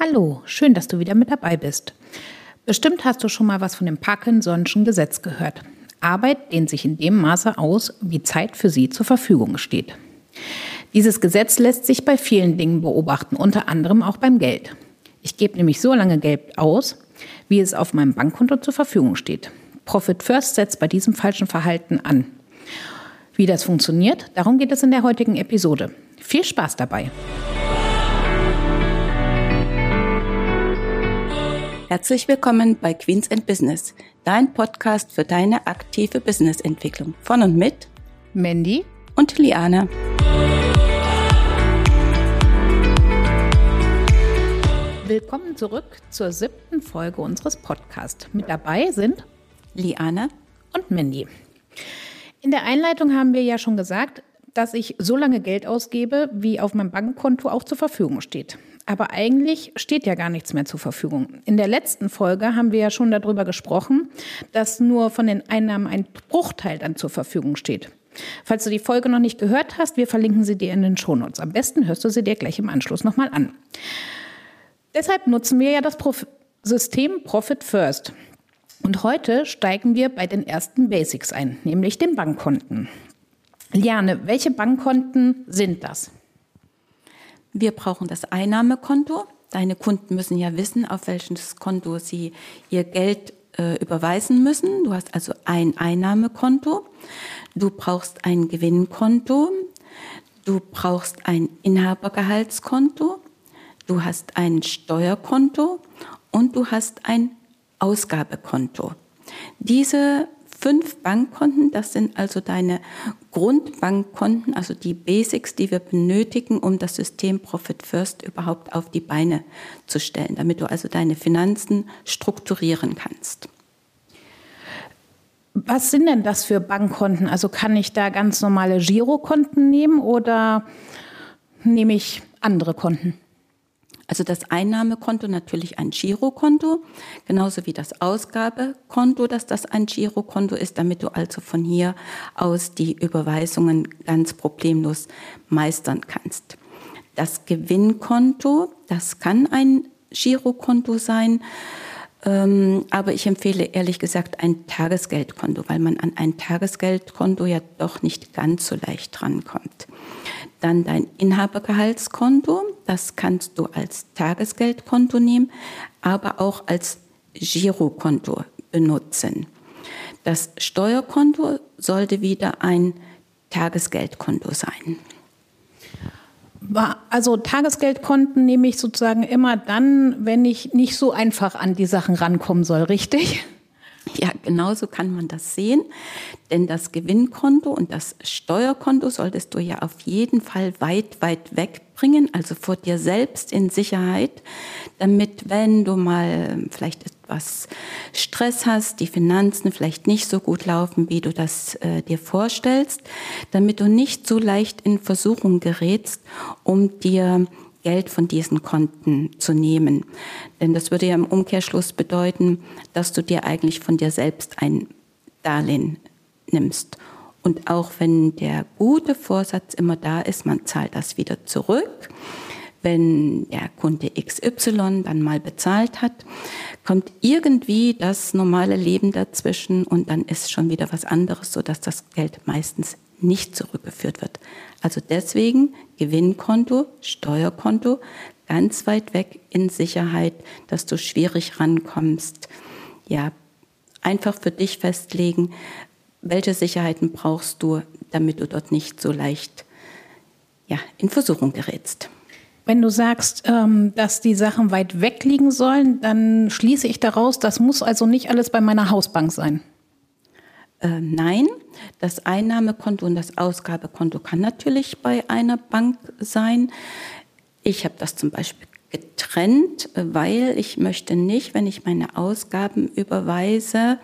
Hallo, schön, dass du wieder mit dabei bist. Bestimmt hast du schon mal was von dem Parkinson'schen Gesetz gehört. Arbeit dehnt sich in dem Maße aus, wie Zeit für sie zur Verfügung steht. Dieses Gesetz lässt sich bei vielen Dingen beobachten, unter anderem auch beim Geld. Ich gebe nämlich so lange Geld aus, wie es auf meinem Bankkonto zur Verfügung steht. Profit First setzt bei diesem falschen Verhalten an. Wie das funktioniert, darum geht es in der heutigen Episode. Viel Spaß dabei! Herzlich willkommen bei Queens and Business, dein Podcast für deine aktive Businessentwicklung. Von und mit Mandy und Liane. Willkommen zurück zur siebten Folge unseres Podcasts. Mit dabei sind Liane und Mandy. In der Einleitung haben wir ja schon gesagt, dass ich so lange Geld ausgebe, wie auf meinem Bankkonto auch zur Verfügung steht. Aber eigentlich steht ja gar nichts mehr zur Verfügung. In der letzten Folge haben wir ja schon darüber gesprochen, dass nur von den Einnahmen ein Bruchteil dann zur Verfügung steht. Falls du die Folge noch nicht gehört hast, wir verlinken sie dir in den Shownotes. Am besten hörst du sie dir gleich im Anschluss nochmal an. Deshalb nutzen wir ja das Prof System Profit First. Und heute steigen wir bei den ersten Basics ein, nämlich den Bankkonten. Liane, welche Bankkonten sind das? Wir brauchen das Einnahmekonto. Deine Kunden müssen ja wissen, auf welches Konto sie ihr Geld äh, überweisen müssen. Du hast also ein Einnahmekonto. Du brauchst ein Gewinnkonto. Du brauchst ein Inhabergehaltskonto. Du hast ein Steuerkonto und du hast ein Ausgabekonto. Diese fünf Bankkonten. Das sind also deine Grundbankkonten, also die Basics, die wir benötigen, um das System Profit First überhaupt auf die Beine zu stellen, damit du also deine Finanzen strukturieren kannst. Was sind denn das für Bankkonten? Also kann ich da ganz normale Girokonten nehmen oder nehme ich andere Konten? Also das Einnahmekonto natürlich ein Girokonto, genauso wie das Ausgabekonto, dass das ein Girokonto ist, damit du also von hier aus die Überweisungen ganz problemlos meistern kannst. Das Gewinnkonto, das kann ein Girokonto sein, ähm, aber ich empfehle ehrlich gesagt ein Tagesgeldkonto, weil man an ein Tagesgeldkonto ja doch nicht ganz so leicht drankommt. Dann dein Inhabergehaltskonto, das kannst du als Tagesgeldkonto nehmen, aber auch als Girokonto benutzen. Das Steuerkonto sollte wieder ein Tagesgeldkonto sein. Also Tagesgeldkonten nehme ich sozusagen immer dann, wenn ich nicht so einfach an die Sachen rankommen soll, richtig? Genauso kann man das sehen. Denn das Gewinnkonto und das Steuerkonto solltest du ja auf jeden Fall weit, weit wegbringen, also vor dir selbst in Sicherheit, damit, wenn du mal vielleicht etwas Stress hast, die Finanzen vielleicht nicht so gut laufen, wie du das äh, dir vorstellst, damit du nicht so leicht in Versuchung gerätst, um dir Geld von diesen Konten zu nehmen. Denn das würde ja im Umkehrschluss bedeuten, dass du dir eigentlich von dir selbst ein Darlehen nimmst. Und auch wenn der gute Vorsatz immer da ist, man zahlt das wieder zurück, wenn der Kunde XY dann mal bezahlt hat, kommt irgendwie das normale Leben dazwischen und dann ist schon wieder was anderes, sodass das Geld meistens nicht zurückgeführt wird. Also deswegen Gewinnkonto, Steuerkonto, ganz weit weg in Sicherheit, dass du schwierig rankommst. Ja, einfach für dich festlegen, welche Sicherheiten brauchst du, damit du dort nicht so leicht ja, in Versuchung gerätst. Wenn du sagst, ähm, dass die Sachen weit weg liegen sollen, dann schließe ich daraus, das muss also nicht alles bei meiner Hausbank sein. Äh, nein, das Einnahmekonto und das Ausgabekonto kann natürlich bei einer Bank sein. Ich habe das zum Beispiel getrennt, weil ich möchte nicht, wenn ich meine Ausgaben überweise,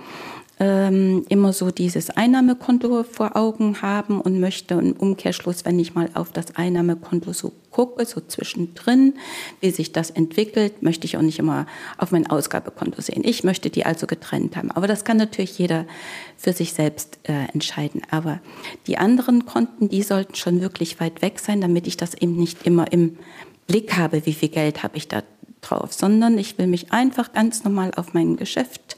ähm, immer so dieses Einnahmekonto vor Augen haben und möchte im Umkehrschluss, wenn ich mal auf das Einnahmekonto so gucke, so zwischendrin, wie sich das entwickelt, möchte ich auch nicht immer auf mein Ausgabekonto sehen. Ich möchte die also getrennt haben. Aber das kann natürlich jeder für sich selbst äh, entscheiden. Aber die anderen Konten, die sollten schon wirklich weit weg sein, damit ich das eben nicht immer im Blick habe, wie viel Geld habe ich da drauf, sondern ich will mich einfach ganz normal auf mein Geschäft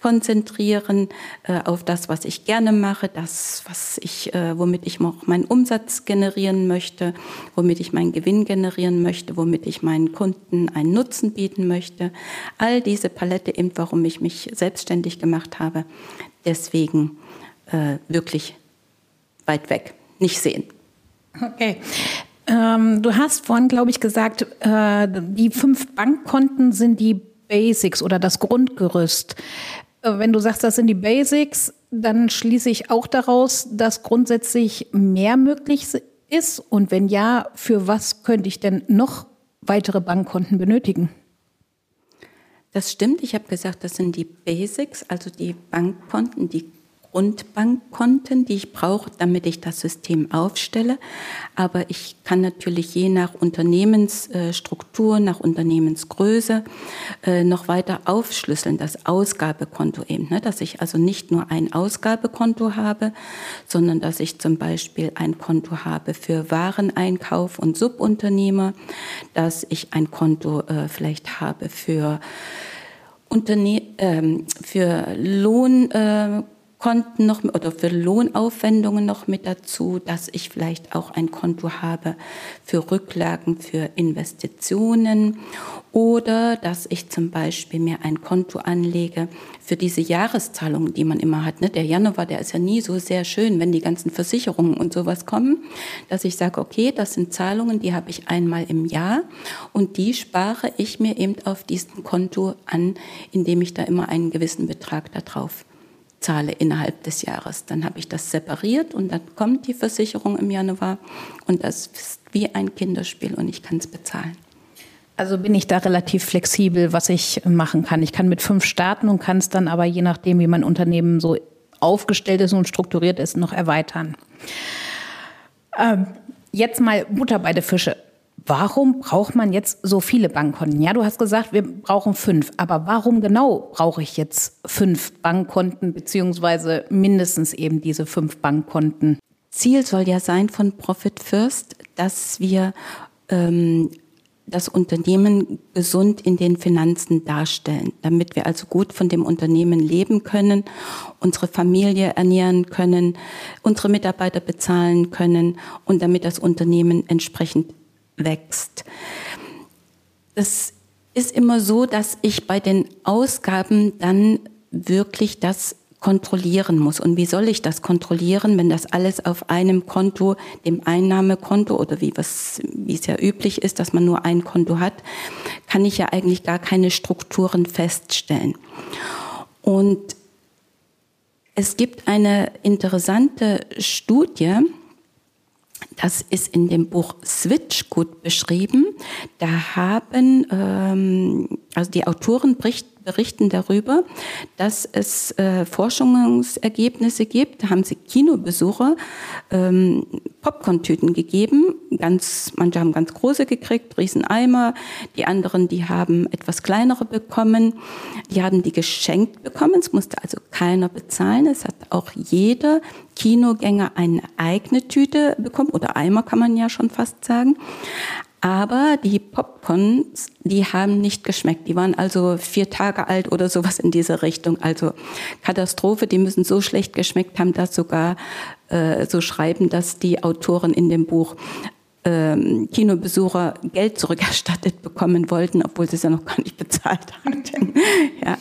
konzentrieren, äh, auf das, was ich gerne mache, das, was ich, äh, womit ich auch meinen Umsatz generieren möchte, womit ich meinen Gewinn generieren möchte, womit ich meinen Kunden einen Nutzen bieten möchte. All diese Palette eben, warum ich mich selbstständig gemacht habe. Deswegen äh, wirklich weit weg, nicht sehen. Okay. Ähm, du hast vorhin, glaube ich, gesagt, äh, die fünf Bankkonten sind die Basics oder das Grundgerüst. Äh, wenn du sagst, das sind die Basics, dann schließe ich auch daraus, dass grundsätzlich mehr möglich ist. Und wenn ja, für was könnte ich denn noch weitere Bankkonten benötigen? Das stimmt. Ich habe gesagt, das sind die Basics, also die Bankkonten, die Grundbankkonten, die ich brauche, damit ich das System aufstelle. Aber ich kann natürlich je nach Unternehmensstruktur, nach Unternehmensgröße äh, noch weiter aufschlüsseln, das Ausgabekonto eben, ne? dass ich also nicht nur ein Ausgabekonto habe, sondern dass ich zum Beispiel ein Konto habe für Wareneinkauf und Subunternehmer, dass ich ein Konto äh, vielleicht habe für Unterne ähm, für Lohn äh, Konten noch oder für Lohnaufwendungen noch mit dazu, dass ich vielleicht auch ein Konto habe für Rücklagen für Investitionen oder dass ich zum Beispiel mir ein Konto anlege für diese Jahreszahlungen, die man immer hat. Ne? Der Januar, der ist ja nie so sehr schön, wenn die ganzen Versicherungen und sowas kommen, dass ich sage, okay, das sind Zahlungen, die habe ich einmal im Jahr und die spare ich mir eben auf diesem Konto an, indem ich da immer einen gewissen Betrag da drauf zahle innerhalb des Jahres. Dann habe ich das separiert und dann kommt die Versicherung im Januar und das ist wie ein Kinderspiel und ich kann es bezahlen. Also bin ich da relativ flexibel, was ich machen kann. Ich kann mit fünf starten und kann es dann aber je nachdem, wie mein Unternehmen so aufgestellt ist und strukturiert ist, noch erweitern. Ähm, jetzt mal Butter bei der Fische. Warum braucht man jetzt so viele Bankkonten? Ja, du hast gesagt, wir brauchen fünf. Aber warum genau brauche ich jetzt fünf Bankkonten beziehungsweise mindestens eben diese fünf Bankkonten? Ziel soll ja sein von Profit First, dass wir ähm, das Unternehmen gesund in den Finanzen darstellen, damit wir also gut von dem Unternehmen leben können, unsere Familie ernähren können, unsere Mitarbeiter bezahlen können und damit das Unternehmen entsprechend wächst. Es ist immer so, dass ich bei den Ausgaben dann wirklich das kontrollieren muss. Und wie soll ich das kontrollieren, wenn das alles auf einem Konto, dem Einnahmekonto oder wie, was, wie es ja üblich ist, dass man nur ein Konto hat, kann ich ja eigentlich gar keine Strukturen feststellen. Und es gibt eine interessante Studie, das ist in dem Buch Switch gut beschrieben. Da haben ähm, also die Autoren berichten, darüber, dass es äh, Forschungsergebnisse gibt. Da haben sie Kinobesucher ähm, Popcorn-Tüten gegeben. Ganz, manche haben ganz große gekriegt, Rieseneimer. Die anderen, die haben etwas kleinere bekommen. Die haben die geschenkt bekommen. Es musste also keiner bezahlen. Es hat auch jeder Kinogänger eine eigene Tüte bekommen oder Eimer kann man ja schon fast sagen. Aber die Popcorns, die haben nicht geschmeckt. Die waren also vier Tage alt oder sowas in dieser Richtung. Also Katastrophe, die müssen so schlecht geschmeckt haben, dass sogar äh, so schreiben, dass die Autoren in dem Buch ähm, Kinobesucher Geld zurückerstattet bekommen wollten, obwohl sie es ja noch gar nicht bezahlt hatten. ja,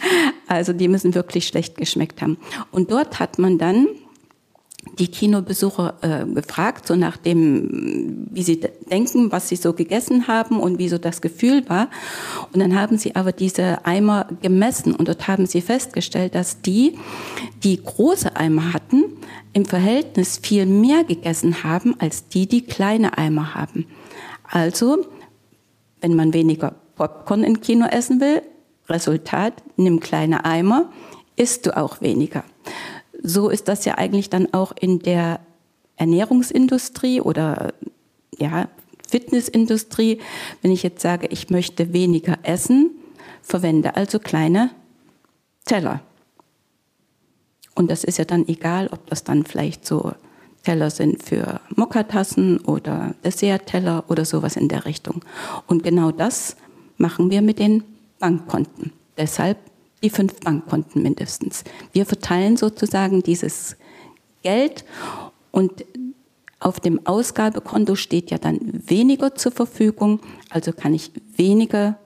also die müssen wirklich schlecht geschmeckt haben. Und dort hat man dann die Kinobesucher äh, gefragt, so nach dem, wie sie denken, was sie so gegessen haben und wie so das Gefühl war. Und dann haben sie aber diese Eimer gemessen und dort haben sie festgestellt, dass die, die große Eimer hatten, im Verhältnis viel mehr gegessen haben als die, die kleine Eimer haben. Also, wenn man weniger Popcorn im Kino essen will, Resultat, nimm kleine Eimer, isst du auch weniger so ist das ja eigentlich dann auch in der Ernährungsindustrie oder ja, Fitnessindustrie. Wenn ich jetzt sage, ich möchte weniger essen, verwende also kleine Teller. Und das ist ja dann egal, ob das dann vielleicht so Teller sind für Mokkatassen oder Dessertteller oder sowas in der Richtung. Und genau das machen wir mit den Bankkonten. Deshalb die fünf Bankkonten mindestens. Wir verteilen sozusagen dieses Geld und auf dem Ausgabekonto steht ja dann weniger zur Verfügung, also kann ich weniger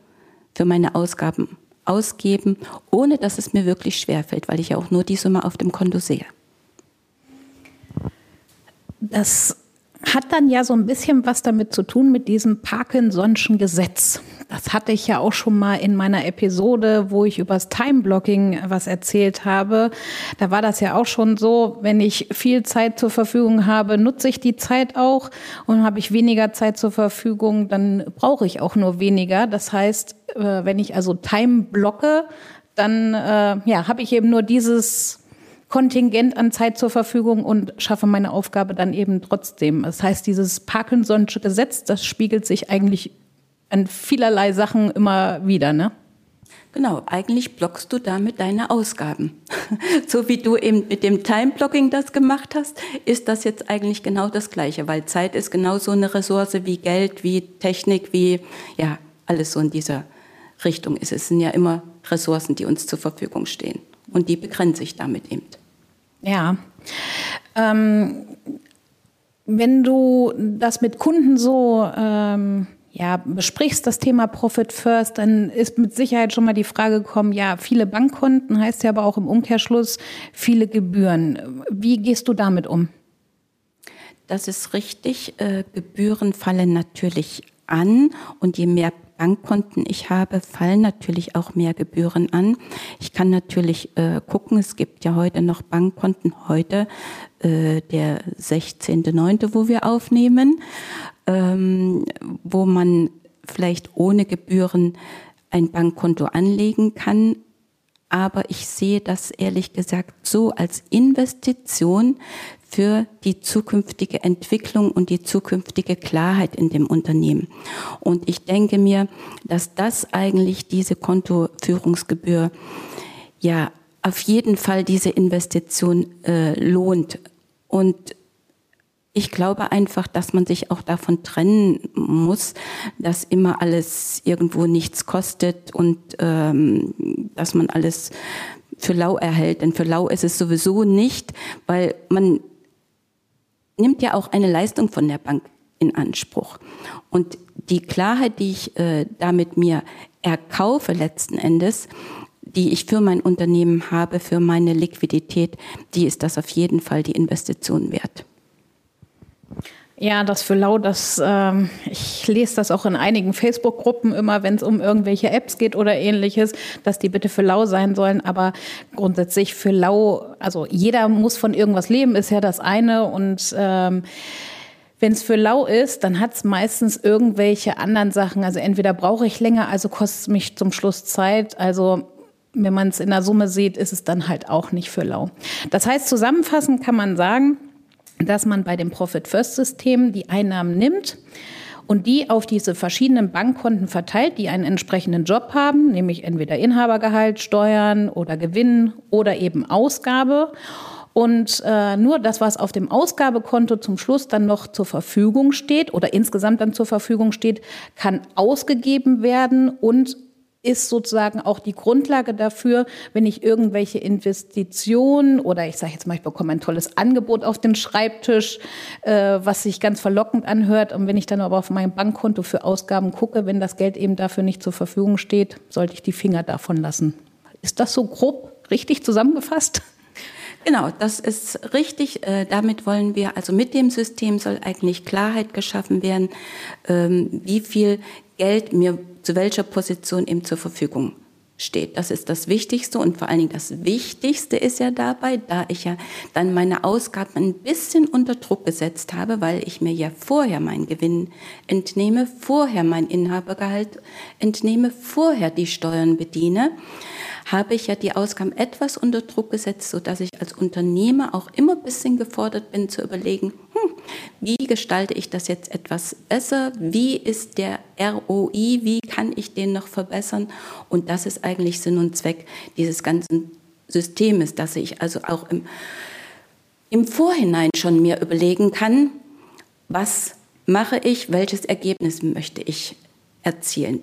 für meine Ausgaben ausgeben, ohne dass es mir wirklich schwerfällt, weil ich ja auch nur die Summe auf dem Konto sehe. Das hat dann ja so ein bisschen was damit zu tun mit diesem Parkinson'schen Gesetz. Das hatte ich ja auch schon mal in meiner Episode, wo ich übers Time-Blocking was erzählt habe. Da war das ja auch schon so, wenn ich viel Zeit zur Verfügung habe, nutze ich die Zeit auch und habe ich weniger Zeit zur Verfügung, dann brauche ich auch nur weniger. Das heißt, äh, wenn ich also Time blocke, dann äh, ja, habe ich eben nur dieses Kontingent an Zeit zur Verfügung und schaffe meine Aufgabe dann eben trotzdem. Das heißt, dieses Parkinson'sche Gesetz, das spiegelt sich eigentlich an vielerlei Sachen immer wieder, ne? Genau, eigentlich blockst du damit deine Ausgaben. so wie du eben mit dem Time-Blocking das gemacht hast, ist das jetzt eigentlich genau das Gleiche, weil Zeit ist genauso eine Ressource wie Geld, wie Technik, wie, ja, alles so in dieser Richtung ist. Es sind ja immer Ressourcen, die uns zur Verfügung stehen. Und die begrenze ich damit eben. Ja. Ähm, wenn du das mit Kunden so ähm, ja, besprichst, das Thema Profit First, dann ist mit Sicherheit schon mal die Frage gekommen, ja, viele Bankkonten heißt ja aber auch im Umkehrschluss viele Gebühren. Wie gehst du damit um? Das ist richtig. Äh, Gebühren fallen natürlich an und je mehr Bankkonten ich habe, fallen natürlich auch mehr Gebühren an. Ich kann natürlich äh, gucken, es gibt ja heute noch Bankkonten, heute äh, der 16.9., wo wir aufnehmen, ähm, wo man vielleicht ohne Gebühren ein Bankkonto anlegen kann. Aber ich sehe das ehrlich gesagt so als Investition für die zukünftige Entwicklung und die zukünftige Klarheit in dem Unternehmen. Und ich denke mir, dass das eigentlich diese Kontoführungsgebühr ja auf jeden Fall diese Investition äh, lohnt. Und ich glaube einfach, dass man sich auch davon trennen muss, dass immer alles irgendwo nichts kostet und ähm, dass man alles für lau erhält. Denn für lau ist es sowieso nicht, weil man nimmt ja auch eine Leistung von der Bank in Anspruch. Und die Klarheit, die ich äh, damit mir erkaufe letzten Endes, die ich für mein Unternehmen habe, für meine Liquidität, die ist das auf jeden Fall die Investition wert. Ja, das für lau, das, ähm, ich lese das auch in einigen Facebook-Gruppen immer, wenn es um irgendwelche Apps geht oder ähnliches, dass die bitte für lau sein sollen. Aber grundsätzlich für lau, also jeder muss von irgendwas leben, ist ja das eine. Und ähm, wenn es für lau ist, dann hat es meistens irgendwelche anderen Sachen. Also entweder brauche ich länger, also kostet es mich zum Schluss Zeit. Also wenn man es in der Summe sieht, ist es dann halt auch nicht für lau. Das heißt, zusammenfassend kann man sagen, dass man bei dem Profit-First-System die Einnahmen nimmt und die auf diese verschiedenen Bankkonten verteilt, die einen entsprechenden Job haben, nämlich entweder Inhabergehalt, Steuern oder Gewinn oder eben Ausgabe. Und äh, nur das, was auf dem Ausgabekonto zum Schluss dann noch zur Verfügung steht oder insgesamt dann zur Verfügung steht, kann ausgegeben werden und ist sozusagen auch die Grundlage dafür, wenn ich irgendwelche Investitionen oder ich sage jetzt mal, ich bekomme ein tolles Angebot auf den Schreibtisch, äh, was sich ganz verlockend anhört. Und wenn ich dann aber auf mein Bankkonto für Ausgaben gucke, wenn das Geld eben dafür nicht zur Verfügung steht, sollte ich die Finger davon lassen. Ist das so grob richtig zusammengefasst? Genau, das ist richtig. Äh, damit wollen wir, also mit dem System soll eigentlich Klarheit geschaffen werden, ähm, wie viel Geld mir zu welcher Position ihm zur Verfügung steht. Das ist das Wichtigste und vor allen Dingen das Wichtigste ist ja dabei, da ich ja dann meine Ausgaben ein bisschen unter Druck gesetzt habe, weil ich mir ja vorher meinen Gewinn entnehme, vorher mein Inhabergehalt entnehme, vorher die Steuern bediene habe ich ja die Ausgaben etwas unter Druck gesetzt, sodass ich als Unternehmer auch immer ein bisschen gefordert bin zu überlegen, hm, wie gestalte ich das jetzt etwas besser? Wie ist der ROI? Wie kann ich den noch verbessern? Und das ist eigentlich Sinn und Zweck dieses ganzen Systems, dass ich also auch im, im Vorhinein schon mir überlegen kann, was mache ich, welches Ergebnis möchte ich erzielen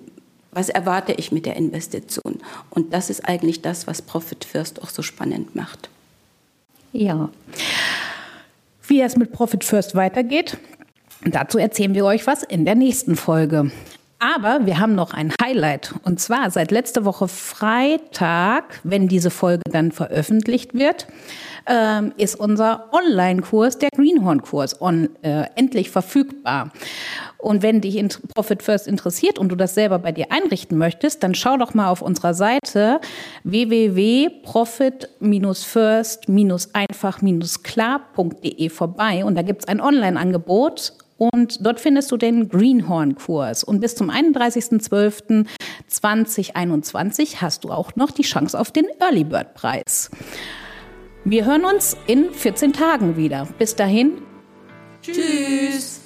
Was erwarte ich mit der Investition? Und das ist eigentlich das, was Profit First auch so spannend macht. Ja. Wie es mit Profit First weitergeht, dazu erzählen wir euch was in der nächsten Folge. Aber wir haben noch ein Highlight. Und zwar seit letzter Woche Freitag, wenn diese Folge dann veröffentlicht wird, ähm, ist unser Online-Kurs, der Greenhorn-Kurs, äh, endlich verfügbar. Und wenn dich Profit First interessiert und du das selber bei dir einrichten möchtest, dann schau doch mal auf unserer Seite www.profit-first-einfach-klar.de vorbei und da gibt es ein Online-Angebot und dort findest du den Greenhorn-Kurs. Und bis zum 31.12.2021 hast du auch noch die Chance auf den Early Bird-Preis. Wir hören uns in 14 Tagen wieder. Bis dahin. Tschüss.